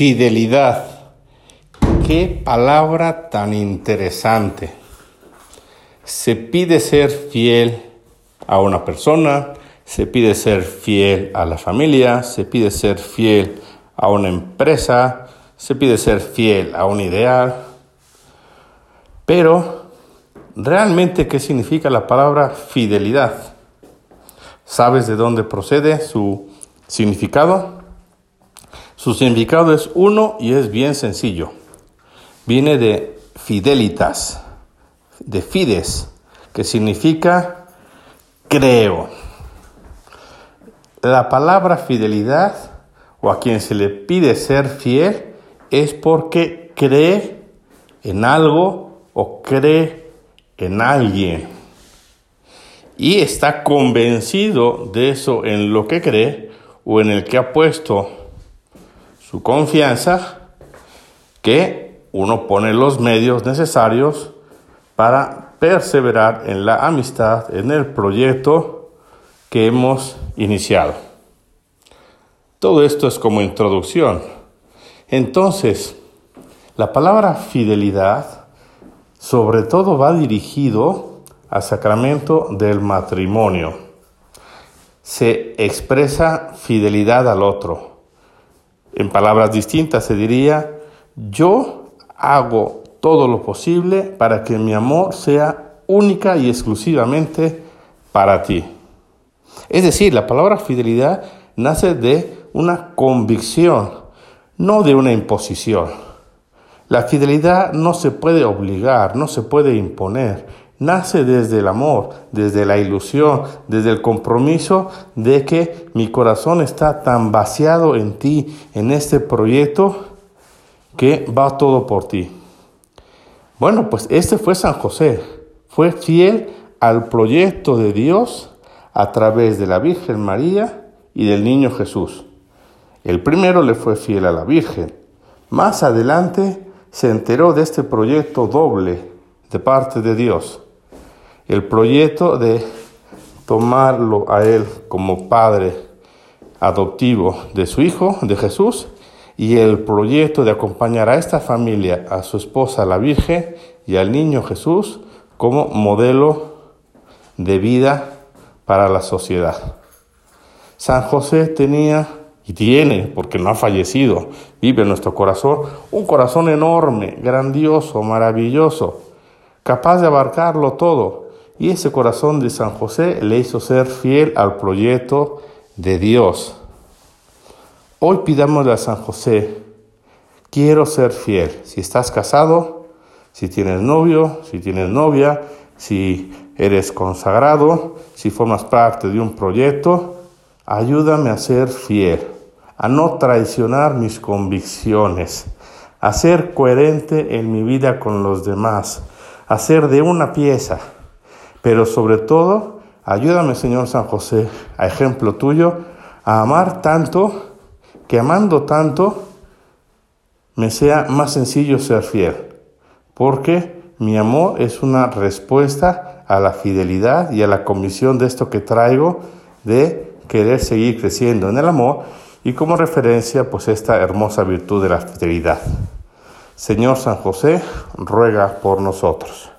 Fidelidad. Qué palabra tan interesante. Se pide ser fiel a una persona, se pide ser fiel a la familia, se pide ser fiel a una empresa, se pide ser fiel a un ideal. Pero, ¿realmente qué significa la palabra fidelidad? ¿Sabes de dónde procede su significado? Su significado es uno y es bien sencillo. Viene de fidelitas, de fides, que significa creo. La palabra fidelidad o a quien se le pide ser fiel es porque cree en algo o cree en alguien. Y está convencido de eso en lo que cree o en el que ha puesto su confianza, que uno pone los medios necesarios para perseverar en la amistad, en el proyecto que hemos iniciado. Todo esto es como introducción. Entonces, la palabra fidelidad sobre todo va dirigido al sacramento del matrimonio. Se expresa fidelidad al otro en palabras distintas se diría, yo hago todo lo posible para que mi amor sea única y exclusivamente para ti. Es decir, la palabra fidelidad nace de una convicción, no de una imposición. La fidelidad no se puede obligar, no se puede imponer, nace desde el amor, desde la ilusión, desde el compromiso de que mi corazón está tan vaciado en ti, en este proyecto, que va todo por ti. Bueno, pues este fue San José, fue fiel al proyecto de Dios a través de la Virgen María y del niño Jesús. El primero le fue fiel a la Virgen. Más adelante se enteró de este proyecto doble de parte de Dios el proyecto de tomarlo a él como padre adoptivo de su hijo, de Jesús, y el proyecto de acompañar a esta familia, a su esposa la Virgen y al niño Jesús como modelo de vida para la sociedad. San José tenía y tiene, porque no ha fallecido, vive en nuestro corazón, un corazón enorme, grandioso, maravilloso, capaz de abarcarlo todo, y ese corazón de San José le hizo ser fiel al proyecto de Dios. Hoy pidámosle a San José, quiero ser fiel. Si estás casado, si tienes novio, si tienes novia, si eres consagrado, si formas parte de un proyecto, ayúdame a ser fiel, a no traicionar mis convicciones, a ser coherente en mi vida con los demás, a ser de una pieza pero sobre todo, ayúdame Señor San José, a ejemplo tuyo, a amar tanto, que amando tanto, me sea más sencillo ser fiel. Porque mi amor es una respuesta a la fidelidad y a la comisión de esto que traigo de querer seguir creciendo en el amor y como referencia pues esta hermosa virtud de la fidelidad. Señor San José, ruega por nosotros.